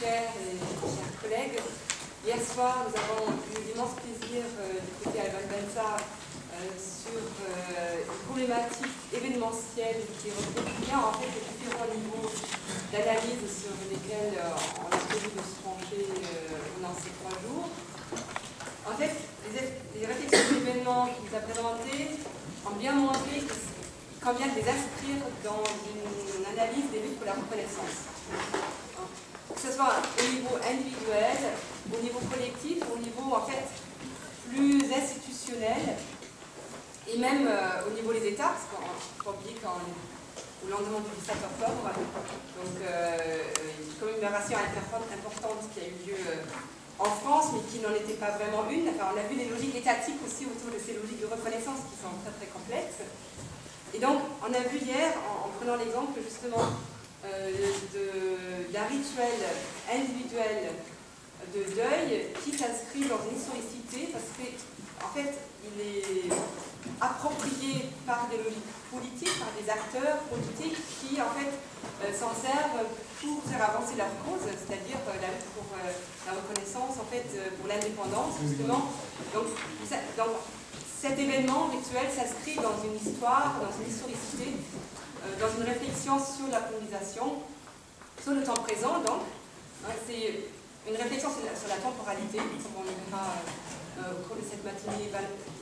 chers et chers collègues. Hier soir, nous avons eu l'immense plaisir euh, d'écouter Alban Benza euh, sur euh, une problématique événementielle qui reflète bien en fait les différents niveaux d'analyse sur lesquels on a prévu de se pencher pendant ces trois jours. En fait, les, réflexions d'événements qu'il nous a présentées ont bien montré qu'il convient de les inscrire dans une analyse des luttes pour la reconnaissance que ce soit au niveau individuel, au niveau collectif, au niveau en fait plus institutionnel, et même euh, au niveau des États, parce qu'on ne pas oublier qu'au lendemain du 17 octobre, donc euh, une commémoration importante qui a eu lieu euh, en France, mais qui n'en était pas vraiment une. Enfin, on a vu des logiques étatiques aussi autour de ces logiques de reconnaissance qui sont très très complexes. Et donc, on a vu hier, en prenant l'exemple justement euh, d'un rituel individuel de deuil qui s'inscrit dans une historicité parce qu'en en fait, il est approprié par des logiques politiques, par des acteurs politiques qui en fait euh, s'en servent pour faire avancer leur cause, c'est-à-dire euh, la lutte pour la reconnaissance, en fait, pour l'indépendance, justement. Donc, cet événement rituel s'inscrit dans une histoire, dans une historicité euh, dans une réflexion sur la colonisation, sur le temps présent, donc. Hein, c'est une réflexion sur la, temporalité, comme on verra euh, au cours de cette matinée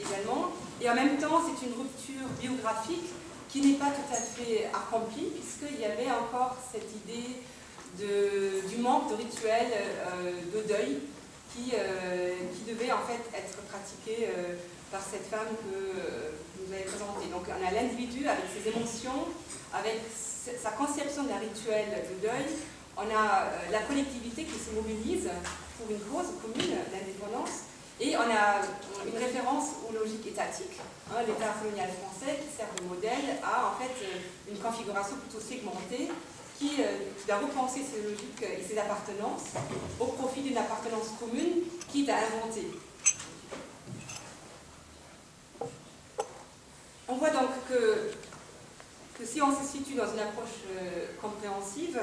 également. Et en même temps, c'est une rupture biographique qui n'est pas tout à fait accomplie, puisqu'il y avait encore cette idée du manque de rituel euh, de deuil qui, qui devait en fait être pratiqué par cette femme que vous avez présentée. Donc on a l'individu avec ses émotions, avec sa conception d'un rituel de deuil, on a euh, la collectivité qui se mobilise pour une cause commune, l'indépendance, et on a une référence aux logiques étatiques, hein, l'État colonial français qui sert de modèle à en fait euh, une configuration plutôt segmentée qui euh, doit repenser ses logiques et ses appartenances au profit d'une appartenance commune quitte à inventer. On voit donc que si on se situe dans une approche euh, compréhensive,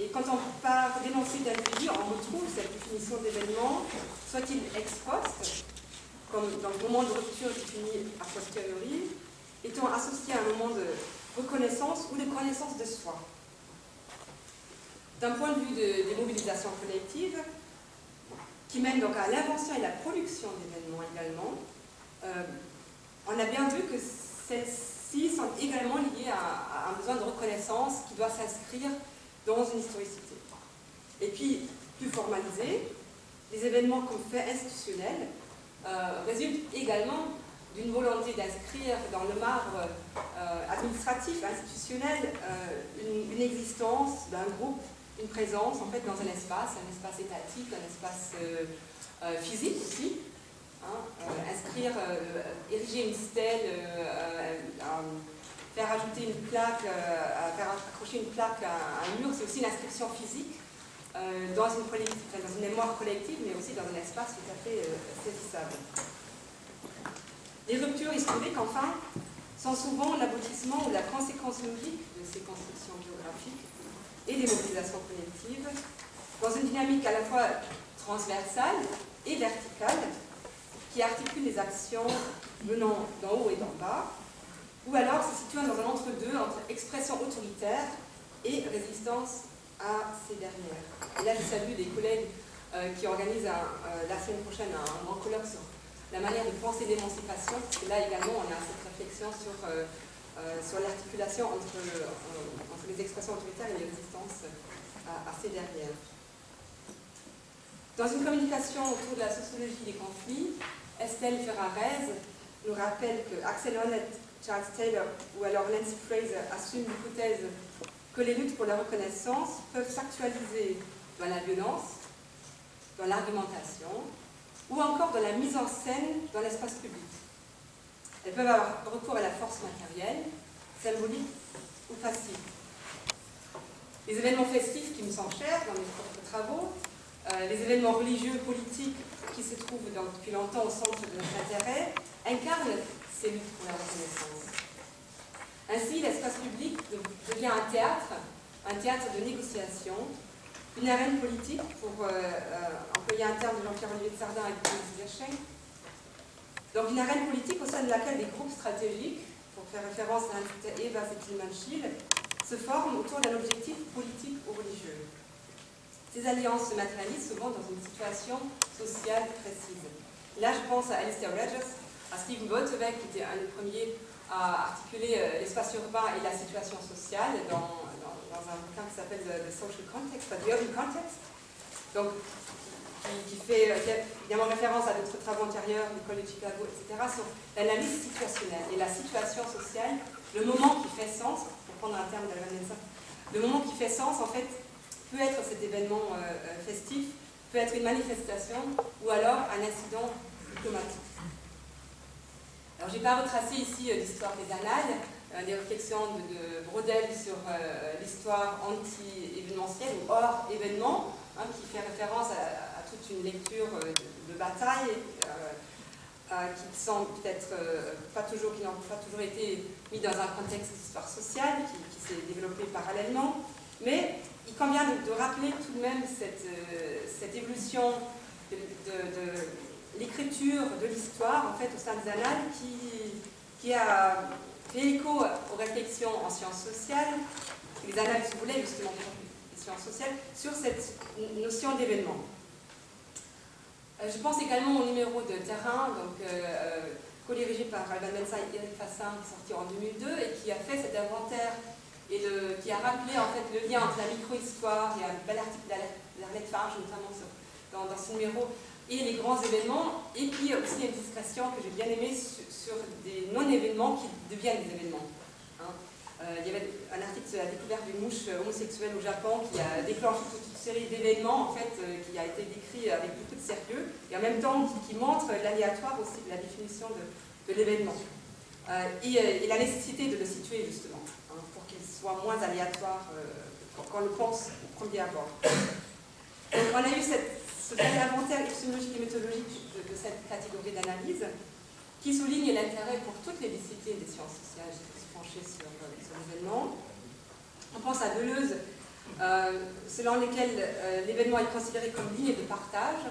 et quand on part d'énoncer d'individu, on retrouve cette définition d'événement, soit-il ex post, comme dans le moment de rupture défini a posteriori, étant associé à un moment de reconnaissance ou de connaissance de soi. D'un point de vue des mobilisations collectives, qui mènent donc à l'invention et la production d'événements également, euh, on a bien vu que cette sont également liés à, un besoin de reconnaissance qui doit s'inscrire dans une historicité. Et puis, plus formalisé, les événements comme fait institutionnel euh, résultent également d'une volonté d'inscrire dans le marbre euh, administratif, institutionnel, euh, une, existence d'un groupe, une présence en fait dans un espace, un espace étatique, un espace physique aussi, Hein, euh, inscrire, euh, ériger une stèle, euh, faire ajouter une plaque, faire accrocher une plaque à, un mur, c'est aussi une inscription physique dans, une dans une mémoire collective, mais aussi dans un espace tout à fait saisissable. Les ruptures historiques, enfin, sont souvent l'aboutissement ou la conséquence logique de ces constructions biographiques et des mobilisations collectives, dans une dynamique à la fois transversale et verticale, qui articule les actions venant d'en haut et d'en bas, ou alors se situant dans un entre-deux entre expression autoritaire et résistance à ces dernières. Et là, je salue des collègues euh, qui organisent euh, la semaine prochaine un, grand colloque sur la manière de penser l'émancipation, parce que là également, on a cette réflexion sur, euh, sur l'articulation entre, entre, les expressions autoritaires et les résistances à ces dernières. Dans une communication autour de la sociologie des conflits, Estelle Ferrarez nous rappelle que Axel Honneth, Charles Taylor ou alors Nancy Fraser assument l'hypothèse que les luttes pour la reconnaissance peuvent s'actualiser dans la violence, dans l'argumentation ou encore dans la mise en scène dans l'espace public. Elles peuvent avoir recours à la force matérielle, symbolique ou passive. Les événements festifs qui me sont chers dans mes propres travaux euh, les événements religieux, politiques qui se trouvent depuis longtemps au centre de notre intérêt, incarnent ces luttes pour la reconnaissance. Ainsi, l'espace public devient un théâtre, un théâtre de négociation, une arène politique, pour employer un terme de Jean-Pierre-Olivier de Sardin et de Zerchen. Donc une arène politique au sein de laquelle des groupes stratégiques, pour faire référence à Eva Settilman-Schill, se forment autour d'un objectif politique ou religieux. Ces alliances se matérialisent souvent dans une situation sociale précise. Là, je pense à Alistair Regis, à Stephen Bottevec, qui était un des premiers à articuler euh, l'espace urbain et la situation sociale dans, un bouquin qui s'appelle The, Social Context, The Urban Context, donc qui, fait, évidemment référence à d'autres travaux antérieurs, l'école de Chicago, etc., sur l'analyse situationnelle et la situation sociale, le moment qui fait sens, pour prendre un terme de la le moment qui fait sens, en fait, peut être cet événement euh, euh, festif, peut être une manifestation ou alors un incident diplomatique. Alors, je n'ai pas retracé ici euh, l'histoire des annales, des réflexions de, Brodel sur l'histoire anti-événementielle ou hors événement, hein, qui fait référence à, toute une lecture de, bataille qui sont peut-être pas toujours, qui n'ont pas toujours été mis dans un contexte d'histoire sociale, qui, s'est développé parallèlement, il convient de, rappeler tout de même cette, euh, évolution de, l'écriture de l'histoire en fait, au sein des annales qui, a fait écho aux réflexions en sciences sociales, les annales voulaient justement les sciences sociales, sur cette notion d'événement. Euh, je pense également au numéro de terrain, donc euh, co-dirigé par Alban Mensa et Eric Fassin, qui est sorti en 2002 et qui a fait cet inventaire et qui a rappelé en fait le lien entre la micro-histoire, il y a un bel article d'Arlette Farge notamment dans, ce numéro, et les grands événements, et puis aussi une discrétion que j'ai bien aimée sur, des non-événements qui deviennent des événements. Hein. Euh, il y avait un article sur la découverte d'une mouche homosexuelle au Japon qui a déclenché toute une série d'événements en fait, euh, qui a été décrit avec beaucoup de sérieux et en même temps qui, montre l'aléatoire aussi de la définition de, l'événement euh, et, la nécessité de le situer justement soit moins aléatoire euh, qu'on le pense au premier abord. Donc, on a eu cette, ce bel inventaire épistémologique et méthodologique de, cette catégorie d'analyse qui souligne l'intérêt pour toutes les disciplines des sciences sociales de se pencher sur, euh, sur l'événement. On pense à Deleuze, euh, selon lesquels l'événement est considéré comme ligne de partage,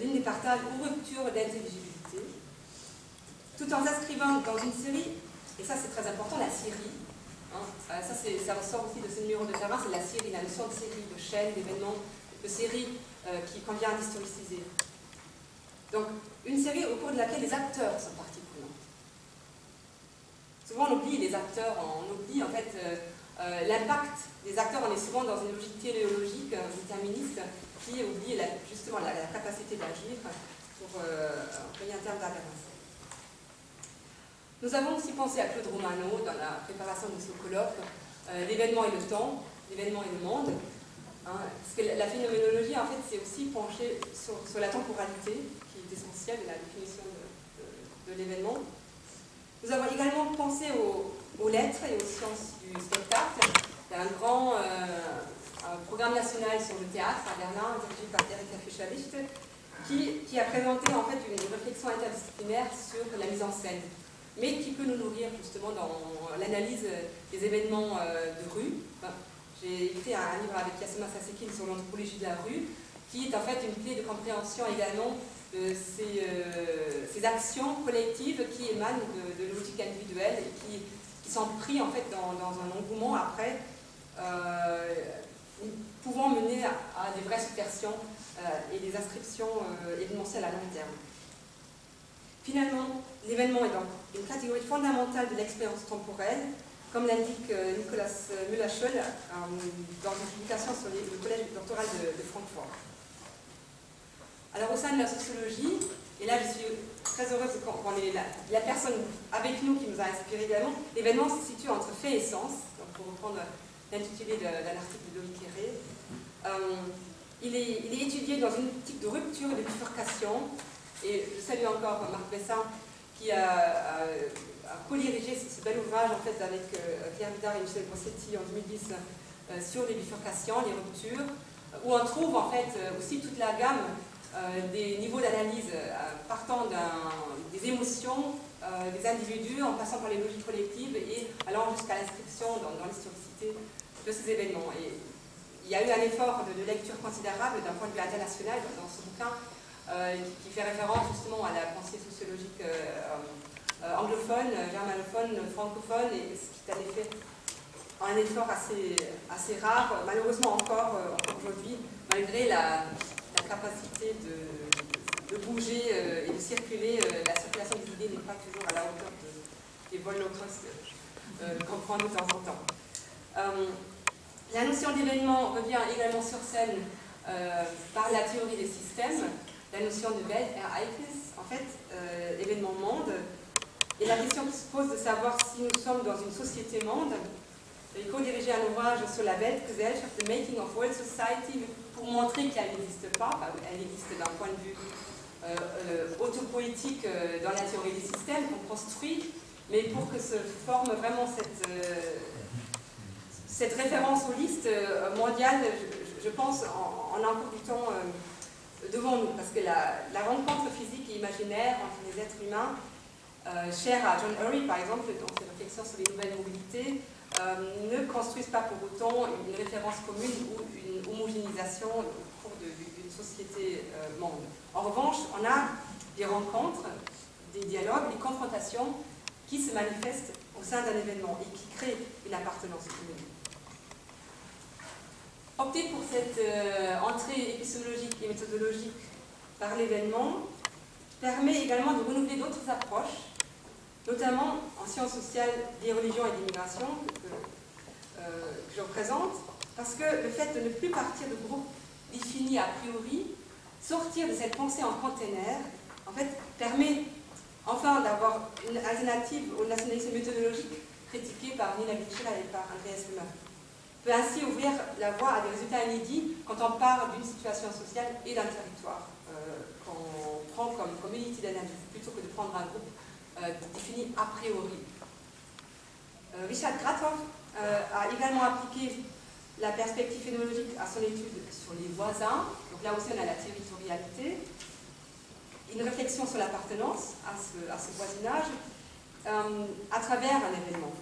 ligne de partage ou rupture d'intelligibilité, tout en s'inscrivant dans une série, et ça c'est très important, la série, Hein, euh, ça, ressort aussi de ce numéro de terrain, c'est la série, la notion de série, de chaîne, d'événements, de série euh, qui convient à historiciser. Donc, une série au cours de laquelle les acteurs sont partie. Souvent, on oublie les acteurs, on oublie en fait euh, l'impact des acteurs. On est souvent dans une logique téléologique, déterministe, qui oublie justement la, capacité d'agir pour employer un terme d'aberration. Nous avons aussi pensé à Claude Romano dans la préparation de ce colloque, euh, l'événement et le temps, l'événement et le monde. Hein, parce que la phénoménologie, en fait, c'est aussi pencher sur, la temporalité, qui est essentielle la définition de, l'événement. Nous avons également pensé aux, lettres et aux sciences du spectacle. Il y a un grand euh, programme national sur le théâtre à Berlin, dirigé par Erika Fischalicht, qui, qui a présenté en fait une réflexion interdisciplinaire sur la mise en scène mais qui peut nous nourrir justement dans l'analyse des événements euh, de rue. J'ai écrit un livre avec Yasuma Sasekin sur l'anthropologie de la rue, qui est en fait une clé de compréhension également de ces, euh, actions collectives qui émanent de, de logique individuelle et qui, sont pris en fait dans, un engouement après, euh, pouvant mener à, des vraies subversions et des inscriptions événementielles à long terme. Finalement, l'événement est donc une catégorie fondamentale de l'expérience temporelle, comme l'indique euh, Nicolas Müller-Schöll euh, dans une publication sur le collège doctoral de, Francfort. Alors au sein de la sociologie, et là je suis très heureuse qu'on ait la, la, personne avec nous qui nous a inspiré également, l'événement se situe entre fait et sens, donc pour reprendre l'intitulé d'un article de Loïc Herré. Euh, il, est, il, est, étudié dans une optique de rupture et de bifurcation et je salue encore Marc Bessin qui a, co-dirigé ce, bel ouvrage en fait, avec euh, Pierre Vidal et Michel Grossetti en 2010 euh, sur les bifurcations, les ruptures, où on trouve en fait aussi toute la gamme euh, des niveaux d'analyse partant des émotions des individus en passant par les logiques collectives et allant jusqu'à l'inscription dans, l'historicité de ces événements. Et il y a eu un effort de, lecture considérable d'un point de vue international dans ce bouquin qui, fait référence justement à la pensée sociologique anglophone, germanophone, francophone, et ce qui est en effet un effort assez, rare, malheureusement encore, aujourd'hui, malgré la, capacité de, bouger et de circuler, la circulation des idées n'est pas toujours à la hauteur des vols cost qu'on prend de temps en temps. Euh, la notion d'événement revient également sur scène euh, par la théorie des systèmes, la notion de Welt Ereignis, en fait, euh, événement monde, et la question qui se pose de savoir si nous sommes dans une société monde. J'ai co-dirigé un ouvrage sur la Weltgesellschaft, The Making of World Society, pour montrer qu'elle n'existe pas, elle existe d'un point de vue autopoétique dans la théorie des systèmes qu'on construit, mais pour que se forme vraiment cette, cette référence aux listes euh, mondiales, je, pense, en, a euh, parce que la, rencontre physique et imaginaire entre les êtres humains, euh, chère à John Hurry par exemple, dans ses réflexions sur les nouvelles mobilités, ne construisent pas pour autant une référence commune ou une homogénéisation au cours d'une société monde. En revanche, on a des rencontres, des dialogues, des confrontations qui se manifestent au sein d'un événement et qui créent une appartenance commune. Opter pour cette euh, entrée épistémologique et méthodologique par l'événement permet également de renouveler d'autres approches, notamment en sciences sociales des religions et d'immigration que, euh, que, je représente, parce que le fait de ne plus partir de groupes définis a priori, sortir de cette pensée en container, en fait, permet enfin d'avoir une alternative au nationalisme méthodologique critiqué par Nina Vichela et par Andreas Müller peut ainsi ouvrir la voie à des résultats inédits quand on parle d'une situation sociale et d'un territoire, euh, qu'on prend comme community d'analyse, plutôt que de prendre un groupe euh, défini a priori. Euh, Richard Gratoff a également appliqué la perspective phénoménologique à son étude sur les voisins, donc là aussi on a la territorialité, une réflexion sur l'appartenance à ce, à ce voisinage à travers un événement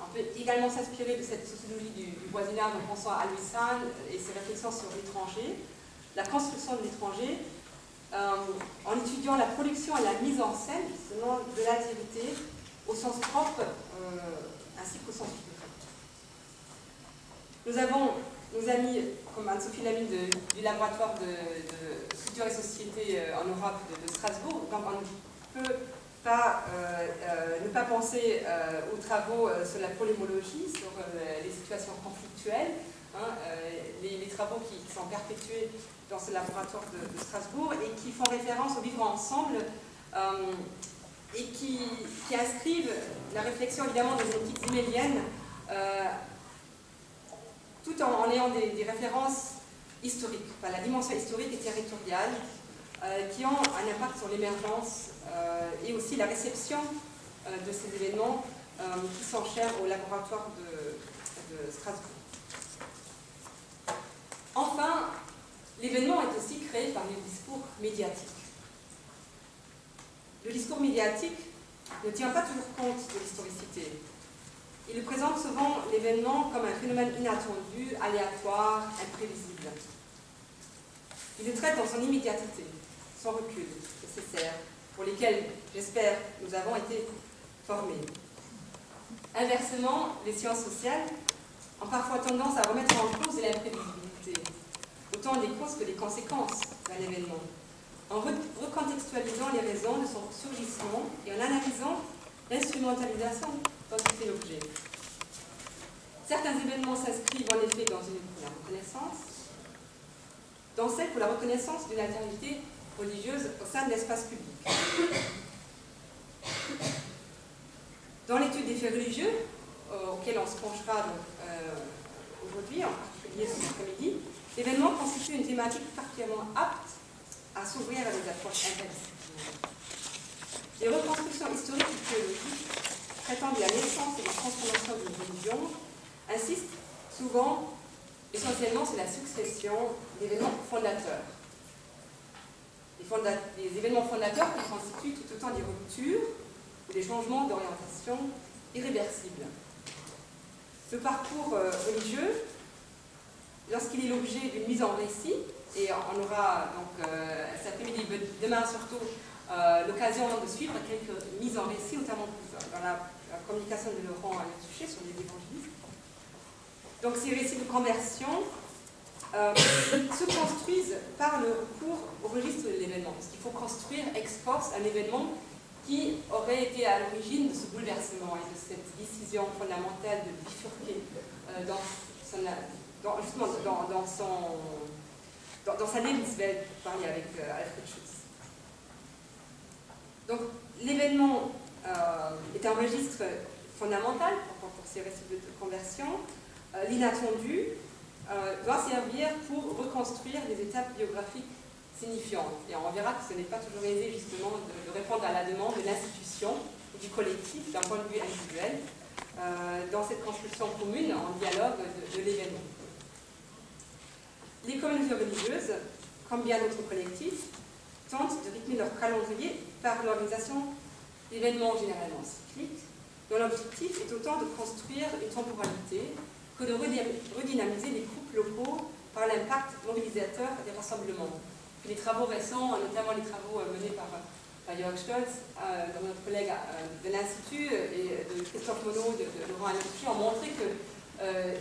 on peut également s'inspirer de cette sociologie du, voisinage en pensant à Louis Sand et ses réflexions sur l'étranger, la construction de l'étranger, euh, en étudiant la production et la mise en scène de l'altérité au sens propre euh, ainsi qu'au sens figuré. Nous avons nos amis, comme Anne-Sophie Lamy du laboratoire de, de, culture et société euh, en Europe de, de Strasbourg, donc on peut euh, euh, ne pas penser euh, aux travaux sur la polémologie, sur les situations conflictuelles, hein, les, travaux qui, sont perpétués dans ce laboratoire de, Strasbourg et qui font référence au vivre ensemble et qui, inscrivent la réflexion évidemment des éthiques ziméliennes tout en, ayant des, références historiques, la dimension historique et territoriale, qui ont un impact sur l'émergence euh, et aussi la réception euh, de ces événements euh, qui sont chers au laboratoire de, Strasbourg. Enfin, l'événement est aussi créé par le discours médiatique. Le discours médiatique ne tient pas toujours compte de l'historicité. Il présente souvent l'événement comme un phénomène inattendu, aléatoire, imprévisible. Il le traite dans son immédiateté, sans recul nécessaire, pour lesquels, j'espère, nous avons été formés. Inversement, les sciences sociales ont parfois tendance à remettre en cause l'imprévisibilité, autant les causes que les conséquences d'un événement, en recontextualisant les raisons de son surgissement et en analysant l'instrumentalisation dont il fait l'objet. Certains événements s'inscrivent en effet dans une reconnaissance, dans celle pour la reconnaissance d'une alternité religieuse au sein de l'espace public. Dans l'étude des faits religieux, euh, auquel on se penchera euh, aujourd'hui, en particulier cet après-midi, l'événement constitue une thématique particulièrement apte à s'ouvrir à des approches interdisciplinaires. Les reconstructions historiques et théologiques traitant de la naissance et de la transformation d'une religion insistent souvent essentiellement sur la succession d'événements fondateurs les, événements fondateurs qui constituent tout autant des ruptures ou des changements d'orientation irréversibles. Ce parcours euh, religieux lorsqu'il est l'objet d'une mise en récit, et on aura donc euh, cet après-midi, demain surtout, euh, l'occasion de suivre quelques mises en récit, notamment dans la, communication de Laurent à sujet sur les évangélistes. Donc ces récits de conversion euh, se construisent par le recours au registre de l'événement. Parce qu'il faut construire ex post un événement qui aurait été à l'origine de ce bouleversement et de cette décision fondamentale de bifurquer dans, son, dans, justement dans, son dans, dans sa Lebenswelt, pour parler avec euh, Alfred Schutz. Donc, l'événement euh, est un registre fondamental pour, pour ces récits de conversion. Euh, doit servir pour reconstruire des étapes biographiques signifiantes. Et on verra que ce n'est pas toujours aisé, justement, de, répondre à la demande de l'institution ou du collectif d'un point de vue individuel dans cette construction commune en dialogue de l'événement. Les communautés religieuses, comme bien d'autres collectifs, tentent de rythmer leur calendrier par l'organisation d'événements généralement cycliques, dont l'objectif est autant de construire une temporalité que de redynamiser les groupes locaux par l'impact mobilisateur des rassemblements. Les travaux récents, notamment les travaux euh, menés par, par Jörg Stolz, euh, notre collègue euh, de l'Institut, et de Christophe Monod, de, Laurent Alain ont montré que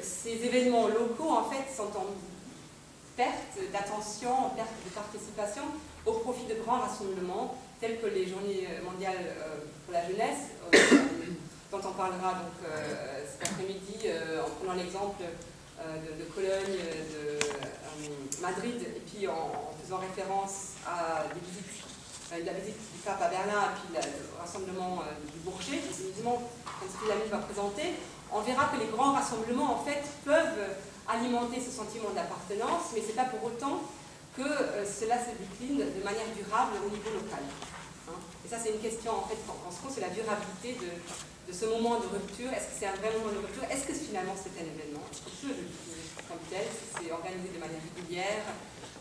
ces événements locaux, en fait, sont en perte d'attention, perte de participation au profit de grands rassemblements tels que les journées mondiales euh, pour la jeunesse, euh, dont on parlera donc euh, cet après-midi en prenant l'exemple de, Cologne, de Madrid, et puis en, faisant référence à la visite du pape à Berlin et puis le rassemblement du Bourget, évidemment, comme que l'ami va présenter, on verra que les grands rassemblements en fait peuvent alimenter ce sentiment d'appartenance, mais ce n'est pas pour autant que euh, cela se décline de manière durable au niveau local. Et ça, c'est une question en fait en se pose, c'est la durabilité de, ce moment de rupture. Est-ce que c'est un vrai moment de rupture? Est-ce que finalement c'est un événement? Est-ce qu'on peut le comme tel? C'est organisé de manière régulière,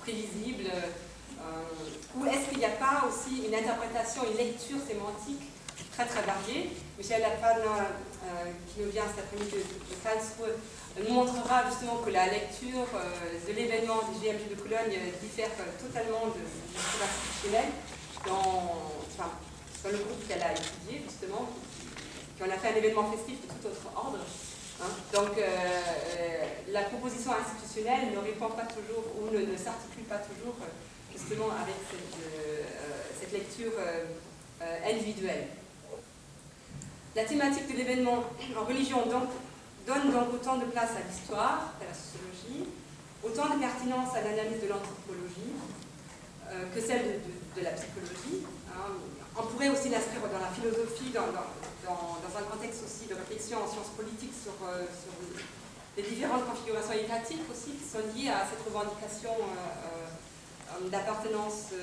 prévisible euh, Ou est-ce qu'il n'y a pas aussi une interprétation, une lecture sémantique très très variée? Michel Lapan, euh, qui nous vient cet après-midi de Karlsruhe, nous montrera justement que la lecture euh, de l'événement du GMG de Cologne diffère totalement de, l'histoire institutionnelle dans, enfin, dans, le groupe qu'elle a étudié justement, qui, en a fait un événement festif de tout autre ordre. Hein. Donc euh, euh, la proposition institutionnelle ne répond pas toujours ou ne, s'articule pas toujours justement avec cette, cette lecture individuelle. La thématique de l'événement en religion donne donc autant de place à l'histoire, à la sociologie, autant de pertinence à l'analyse de l'anthropologie euh, que celle de, la psychologie. Hein. On pourrait aussi l'inscrire dans la philosophie, dans, un contexte aussi de réflexion en sciences politiques sur, euh, les différentes configurations étatiques aussi qui sont liées à cette revendication euh, d'appartenance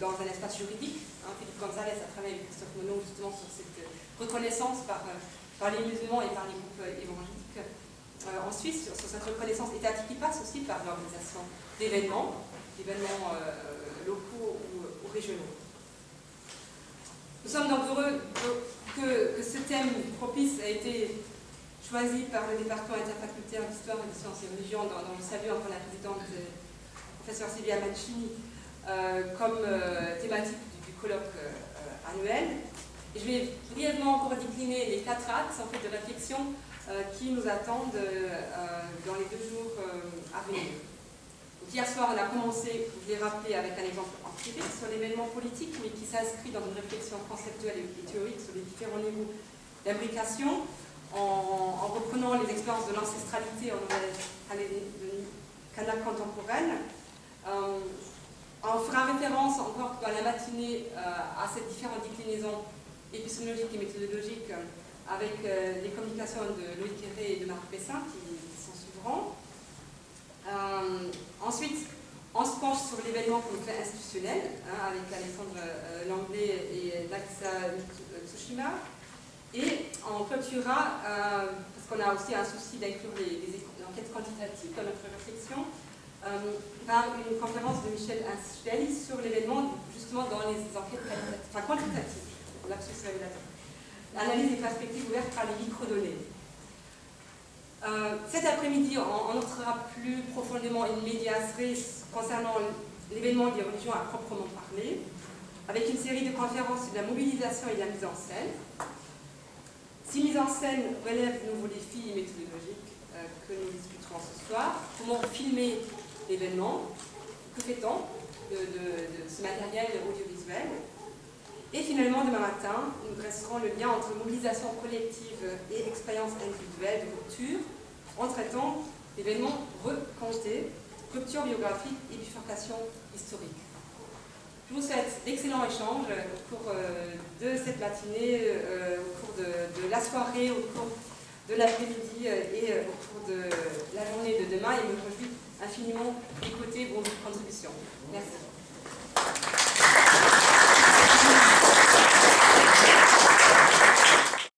dans un espace juridique. Hein. Philippe Gonzalez a travaillé avec Christophe Monod justement sur cette reconnaissance par les musulmans et par les groupes évangéliques euh, en Suisse sur, cette reconnaissance étatique qui passe aussi par l'organisation d'événements, d'événements euh, locaux ou, régionaux. Nous sommes donc heureux que, ce thème propice a été choisi par le département interfacultaire d'histoire et de sciences et religions, dont, je salue encore la présidente, euh, professeur Sylvia Mancini, comme thématique du, colloque annuel. Je vais brièvement encore décliner les quatre axes en fait, de réflexion euh, qui nous attendent euh, dans les deux jours euh, à venir. Hier soir, on a commencé, je l'ai rappelé, avec un exemple empirique sur l'événement politique, mais qui s'inscrit dans une réflexion conceptuelle et théorique sur les différents niveaux d'imbrication, en, reprenant les expériences de l'ancestralité en Nouvelle-Calédonie contemporaine. on fera référence encore dans la matinée à ces différentes déclinaisons épistémologique et méthodologique euh, avec euh, les communications de Loïc Héré et de Marc Pessin qui, sont suivront. Euh, ensuite, on se penche sur l'événement institutionnel hein, avec Alexandre Langlais et Daxa Tsushima. Et on clôturera, parce qu'on a aussi un souci d'inclure les, enquêtes quantitatives dans notre réflexion, par une conférence de Michel Inschel sur l'événement justement dans les enquêtes quantitatives. L'analyse des perspectives ouvertes par les microdonnées. Euh, cet après-midi, on, entrera plus profondément une médias concernant l'événement des religions à proprement parler, avec une série de conférences sur la mobilisation et de la mise en scène. Ces mises en scène relèvent de nouveaux défis méthodologiques euh, que nous discuterons ce soir. Comment filmer l'événement? Que fait-on de, ce matériel audiovisuel? Et finalement, demain matin, nous dresserons le lien entre mobilisation collective et expérience individuelle de rupture en traitant d'événements recomptés, rupture biographique et bifurcation historique. Je vous souhaite d'excellents échanges au cours euh, de cette matinée, euh, au cours de, la soirée, au cours de l'après-midi euh, et au cours de la journée de demain et me réjouis infiniment d'écouter vos contributions. Merci.